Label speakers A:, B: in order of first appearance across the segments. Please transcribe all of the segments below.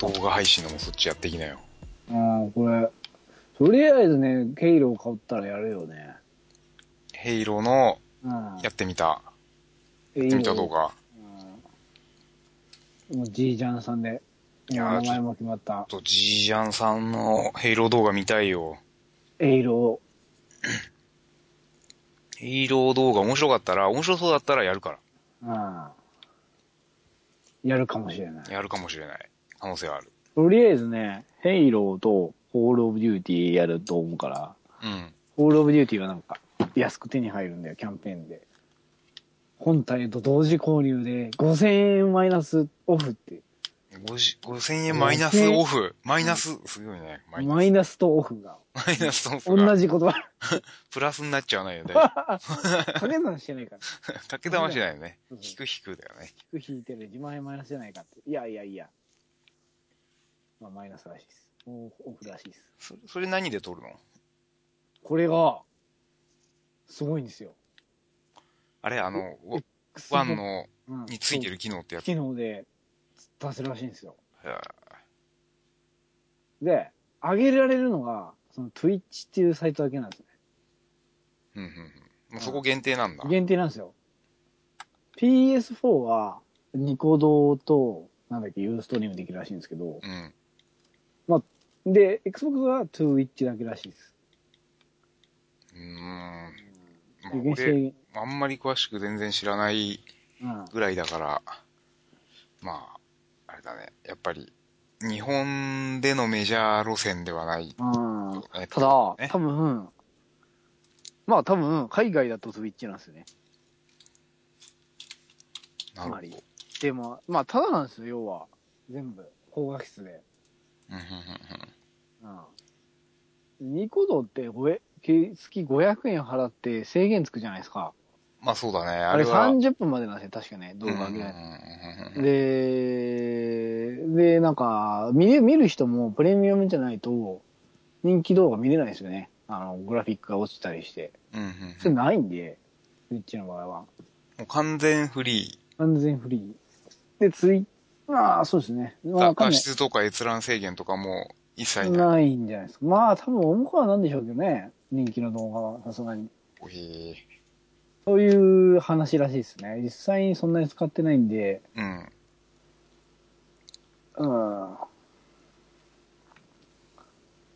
A: 動画配信のもそっちやってきなよ。
B: ああ、これ、とりあえずね、ケイロを買ったらやるよね。
A: ヘイローの
B: うん。
A: やってみた、
B: や
A: やってみた動。画。
B: うん。もうジージャンさんで、
A: いや
B: 名前も決まった。
A: と、ジージャンさんのヘイロー動画見たいよ。
B: エイロ
A: ヘ イロー動画面白かったら、面白そうだったらやるから。
B: うん。やるかもしれない。
A: やるかもしれない。可能性はある。
B: とりあえずね、ヘイローとホールオブデューティーやると思うから、
A: うん。
B: ホールオブデューティーはなんか安く手に入るんだよ、キャンペーンで。本体と同時購入で5000円マイナスオフって。
A: 50 5000円マイナスオフ？マイナス、すごいね。マイナス。
B: マイナスとオフが。
A: マイナスとオフが。
B: 同じ言葉。
A: プラスになっちゃわないよね。
B: 掛け算してないから。
A: 掛け玉しないよね引く引くだよね。
B: 引く引いてる自前マイナスじゃないかって。いやいやいや。まあマイナスらしいです。オフオフらしいです。
A: それ、それ何で撮るの？
B: これが、すごいんですよ。
A: あれあの、
B: え
A: ワンの、
B: うん
A: についてる機能ってやつ。
B: 機能で出せるらしいんですよ。で、上げられるのが、その Twitch っていうサイトだけなんですね。
A: うんうんうん。もうそこ限定なんだ。
B: 限定なんですよ。PS4 は、ニコ動と、なんだっけ、ユーストリームできるらしいんですけど、
A: うん。
B: で、Xbox は Twitch だけらしいです。
A: うーん。まあ俺、
B: 限。
A: あんまり詳しく全然知らない
B: うん。
A: ぐらいだから、まあ、あれだね。やっぱり、日本でのメジャー路線ではない。
B: うん。
A: え
B: ただ、
A: ね
B: 多分、まあ多分、海外だと Twitch なんですよね。
A: なるほど。
B: つまりでも、まあただなんですよ、要は。全部。高画質で。
A: うんうんうん
B: うん。ニコ動ってごえ月500円払って制限つくじゃないですか。
A: まあそうだね。あ
B: あれ
A: れは。
B: 30分までなんですよ、確かね、動画上げられ
A: うんうんうん
B: て
A: うん
B: で、で、なんか、見る、見る人もプレミアムじゃないと、人気動画見れないですよね。あの、グラフィックが落ちたりして。
A: うんうん
B: それないんで、スイッチの場合は。
A: もう完全フリ
B: 完全フリー。で、ツイまあ、そうですね。
A: ー。
B: まあ、わかんない。
A: 画質とか閲覧制限とかも一切ない。
B: ないんじゃないですか。まあ、多分、重くはなんでしょうけどね。人気の動画は、さすがに。
A: へー
B: そういう話らしいですね。実際にそんなに使ってないんで、
A: うん。
B: うん。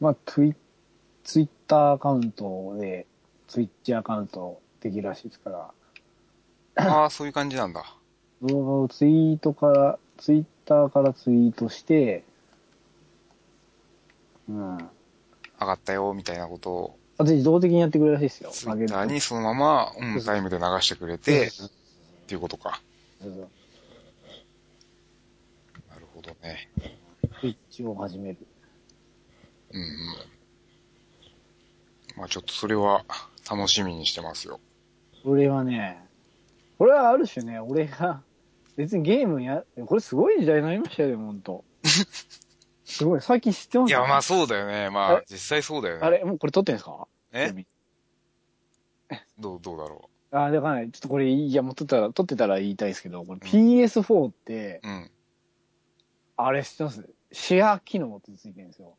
B: まあ、ツイ、ツイッターアカウントで、ツイッチアカウントできるらしいですから、
A: ああ、そういう感じなんだ。
B: 動画をツイートから、ツイッターからツイートして、うん。
A: 上がったよ、みたいなことを、
B: あと自動的にやってくれるらしいですよ。
A: ツイッターにそのままオンタイムで流してくれて、っていうことか。
B: そうそう
A: なるほどね。
B: ツイッチを始める。
A: うんうん。まあちょっとそれは楽しみにしてますよ。
B: これはね、これはある種ね、俺が、別にゲームや、これすごい時代になりましたよ、ほんと。すごい、最近知ってます
A: いや、まあそうだよね。ま
B: あ
A: 実際そうだよね。
B: あれ、もうこれ撮ってんですか？
A: え？どう、どうだろ
B: あ、でかんない。ちょっとこれ、いや、もう撮ったら、撮ってたら言いたいですけど、これ PS4 って、
A: う。うん。
B: あれ知ってます？シェア機能ってついてるんですよ。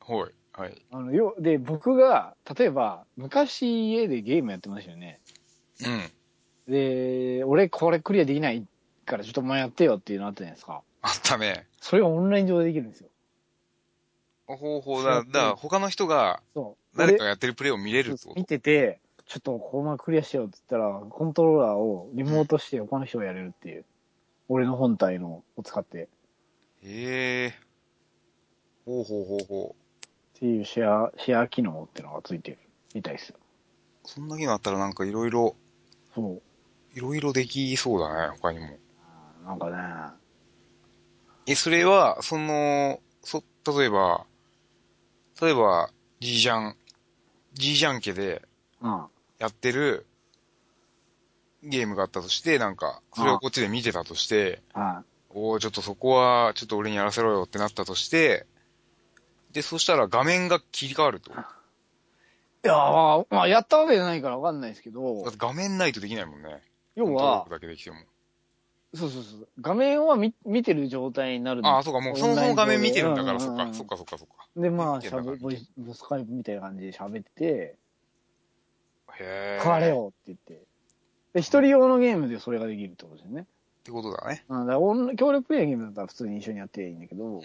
A: ほい。はい。
B: あの、よ、で、僕が、例えば、昔家でゲームやってましたよね。
A: うん。
B: で、俺これクリアできないからちょっとお前やってよっていうのあったじゃないですか。
A: あったね。
B: それがオンライン上でできるんですよ。
A: 方法だ。だから他の人が
B: そう。
A: 誰かがやってるプレイを見れるってこ
B: 見
A: と
B: てて、ちょっとこのままクリアしようって言ったら、コントローラーをリモートして他の人がやれるっていう。俺の本体のを使って。
A: へえ。ほうほうほうほう。
B: っていうシェア、シェア機能ってのがついてるみたいですよ。
A: そんな機能あったらなんかいろいろ、
B: そう。
A: いろいろできそうだね、他にも。
B: なんかね、
A: え、それは、その、そ、例えば、例えば、ジージャン、ジージャン家で
B: うん。
A: やってるゲームがあったとして、なんか、それをこっちで見てたとして、
B: は
A: おーちょっとそこは、ちょっと俺にやらせろよってなったとして、で、そしたら画面が切り替わると。だ
B: い。いやーまあ、やったわけじゃないからわかんないですけど
A: って、画面ないとできないもんね。
B: 要は
A: コントロール、だけできても。
B: そうそうそう。画面は見見てる状態になる
A: ああ、そうか、もうそもそも画面見てるんだから、そっか、そっか、そっか、そっか。
B: で、まあ、しゃべ、ボイス、ボスカイプみたいな感じで喋って、
A: へえ。
B: 変われ。よって言って。で、一人用のゲームでそれができるってことですよね。
A: ってことだね。
B: うん、だから協力プレイゲームだったら普通に一緒にやっていいんだけど
A: う、ん。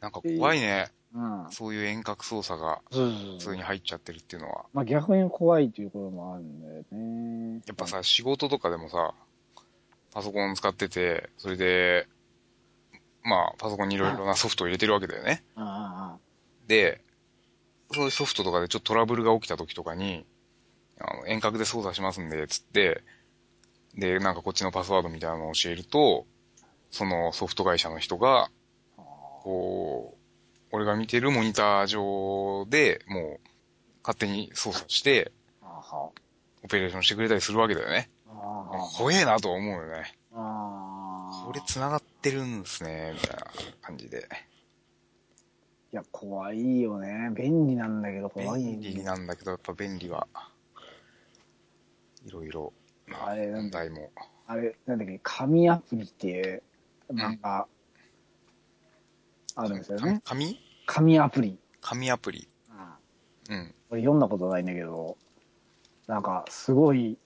A: なんか怖いね。
B: うん。
A: そういう遠隔操作が普通に入っちゃってるっていうのは。
B: まあ逆に怖いっていうこともあるんだよね。
A: やっぱさ、仕事とかでもさ、パソコン使ってて、それで、まあ、パソコンにいろいろなソフトを入れてるわけだよね。で、そういうソフトとかでちょっとトラブルが起きた時とかに、あの遠隔で操作しますんで、つって、で、なんかこっちのパスワードみたいなのを教えると、そのソフト会社の人が、こう、俺が見てるモニター上でもう勝手に操作して、オペレーションしてくれたりするわけだよね。怖えなと思うよね。
B: あ
A: これ繋がってるんですね、みたいな感じで。
B: いや、怖いよね。便利なんだけど怖い。
A: 便利なんだけど、やっぱ便利は、いろいろ、ま
B: あれなんだ
A: 問題も。
B: あれ、なんだっけ、紙アプリっていう漫画、あるんですよね。
A: 紙
B: 紙アプリ。
A: 紙アプリ。
B: うん
A: うん。
B: 俺読んだことないんだけど、なんか、すごい、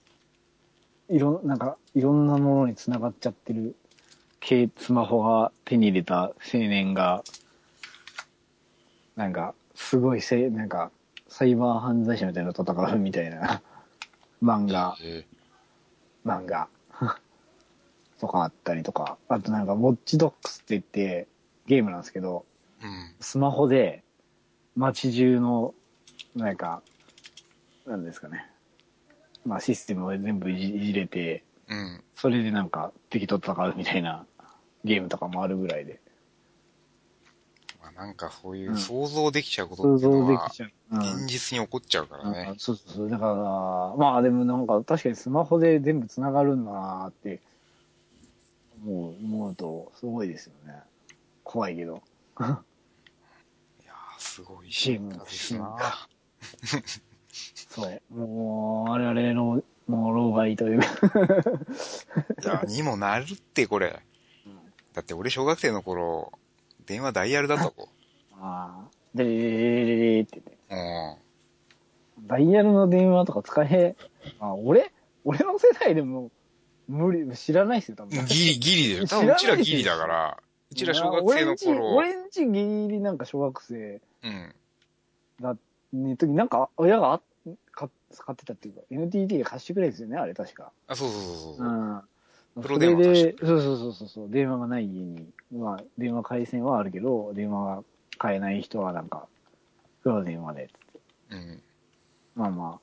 B: いろん、なんか、いろんなものに繋がっちゃってる、軽スマホが手に入れた青年が、なんか、すごいせ、なんか、サイバー犯罪者みたいなのと戦うみたいな 漫画、
A: え
B: 漫画 とかあったりとか、あとなんか、ウォッチドックスって言って、ゲームなんですけど、
A: ーうん。
B: スマホで街中の、なんか、なんですかね。まあシステムを全部いじれて、
A: うん。
B: それでなんか敵と戦うみたいなゲームとかもあるぐらいで。
A: まあ、なんかそういううん想像できちゃうこと
B: 想
A: ってのは
B: 像でき、ちゃう。うん
A: 現実に起こっちゃうからね
B: か。そうそうそう。だから、まあでもなんか確かにスマホで全部繋がるんだなーって思う、思うとすごいですよね。怖いけど。
A: いやーすごい進化です
B: 進
A: な
B: 化そう。もう、我々の、もう、老害というか。
A: いや、にもなるって、これ。だって俺小学生の頃、電話ダイヤルだったぞ。
B: ああ。でれれれれれって言って。
A: うん。
B: ダイヤルの電話とか使え、あ、俺？俺の世代でも、無理、知らないっすよ、多分。
A: ギリ、ギリで。多
B: 知らない
A: 分うちらギリだから、うちら小学生の頃、
B: 俺んち、俺んちギリなんか小学生
A: うん。
B: だ、ね、時なんか親があ買買ってたっていうか、NTT で貸してくれですよね、あれ確か。
A: あ、そうそうそうそう。
B: うん。
A: プロ電話
B: それで、そうそうそうそうそう、電話がない家に、まあ、電話回線はあるけど、電話が買えない人はなんか、プロ電話で。
A: うん。
B: まあま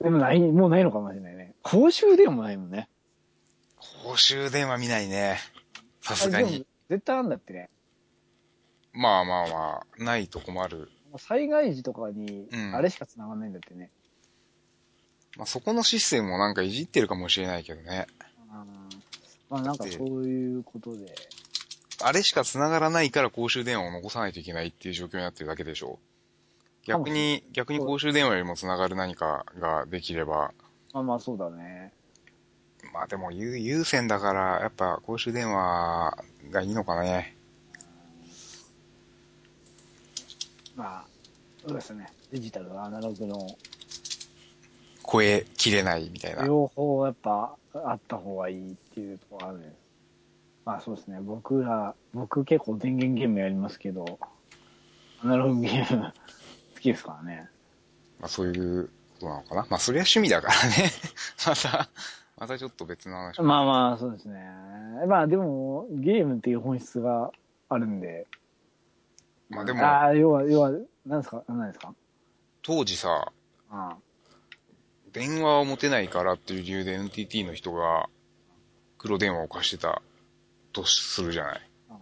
B: あ。でもない、もうないのかもしれないね。公衆電話もないもんね。
A: 公衆電話見ないね。さすがに。
B: 絶対あんだってね。
A: まあまあまあ、ないと困る。
B: 災害時とかに
A: う、ん
B: あれしか繋がんないんだってね。
A: まあそこのシステムもなんかいじってるかもしれないけどね。
B: うんまあなんかそういうことで。
A: あれしか繋がらないから公衆電話を残さないといけないっていう状況になってるだけでしょ。逆に、逆に公衆電話よりも繋がる何かができれば、
B: まあまあそうだね。
A: まあでも有有線だから、やっぱ公衆電話がいいのかね。
B: まあ、そうですね。デジタル、アナログの
A: 超えきれないみたいな。
B: 両方やっぱあった方がいいっていうところあるんです。まあそうですね。僕ら、僕結構電源ゲームやりますけど、アナログゲーム 好きですからね。
A: まあそういうことなのかな。まあそれは趣味だからね。また、またちょっと別の話。
B: まあまあそうですね。まあでも、ゲームっていう本質があるんで。
A: まあでも、
B: ああ、要は、要は、何ですか？何ですか？
A: 当時さ、
B: あ
A: 電話を持てないからっていう理由で NTT の人が黒電話を貸してたとするじゃない。
B: あ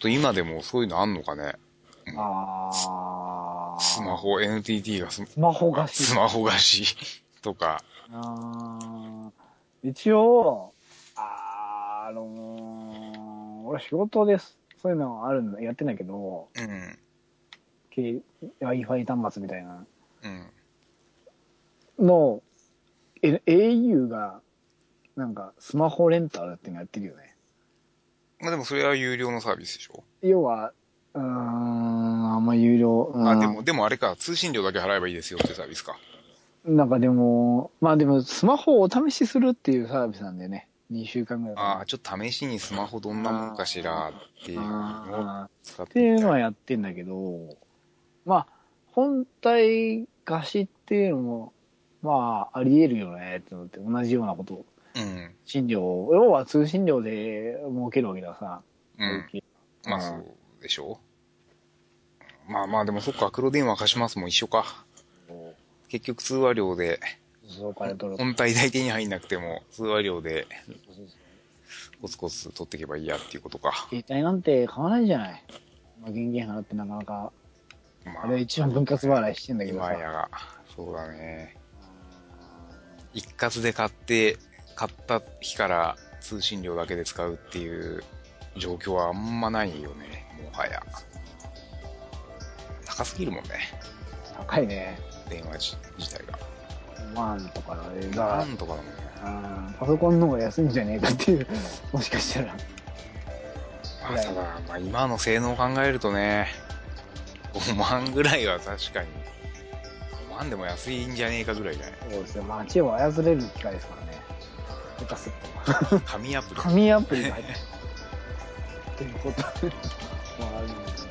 A: と今でもそういうのあんのかね？
B: ああ。
A: スマ。ホ、NTT がス
B: スマホ貸し。
A: スマホ貸しとか。
B: あー一応、あーあのー俺仕事です。そういうのあるんだ、やってないけど、
A: うん。
B: け Wi-Fi 端末みたいな
A: うん。
B: の、え au がなんか、スマホレンタルっていうのやってるよね。
A: まあでもそれは有料のサービスでしょ。
B: 要は、うーん、あんま有料。うん
A: あ、でも、でもあれか、通信料だけ払えばいいですよっていうサービスか。
B: なんかでも、まあでも、スマホをお試しするっていうサービスなんでね。2週間ぐらい。
A: ああ、ちょっと試しにスマホどんなもんかしらっていうのを
B: あ
A: 使っ
B: ーっていうのはやってんだけど、まあ、本体貸しっていうのも、まあ、あり得るよねってのって同じようなこと。
A: うん。
B: 診療、要は通信料で儲けるわけださ。
A: うん。まあ
B: うん
A: そうでしょ？まあまあでもそっか、黒電話貸しますも一緒か。結局通話料で。本体代手に入んなくても、通話料でコツコツ取っていけばいいやっていうことか。
B: 携帯なんて買わないじゃない。まあ、現金払ってなかなか、
A: ま
B: あれ一番分割払いしてんだけどさ。
A: 今やが、そうだね。一括で買って、買った日から通信料だけで使うっていう状況はあんまないよね、もはや。高すぎるもんね、
B: 高いね。
A: 電話自自体が。
B: 5万とかだね。だから
A: なんとかだもんね。
B: うんパソコンの方が安いんじゃねえかっていう、もしかしたら。
A: まあ、ただ、まあ今の性能を考えるとね、5万ぐらいは確かに、5万でも安いんじゃねえかぐらいじゃない
B: そうですよ。街を操れる機械ですからね。下手すると。
A: 紙アプリ。
B: 紙アプリが入ってる。ということ で、まああ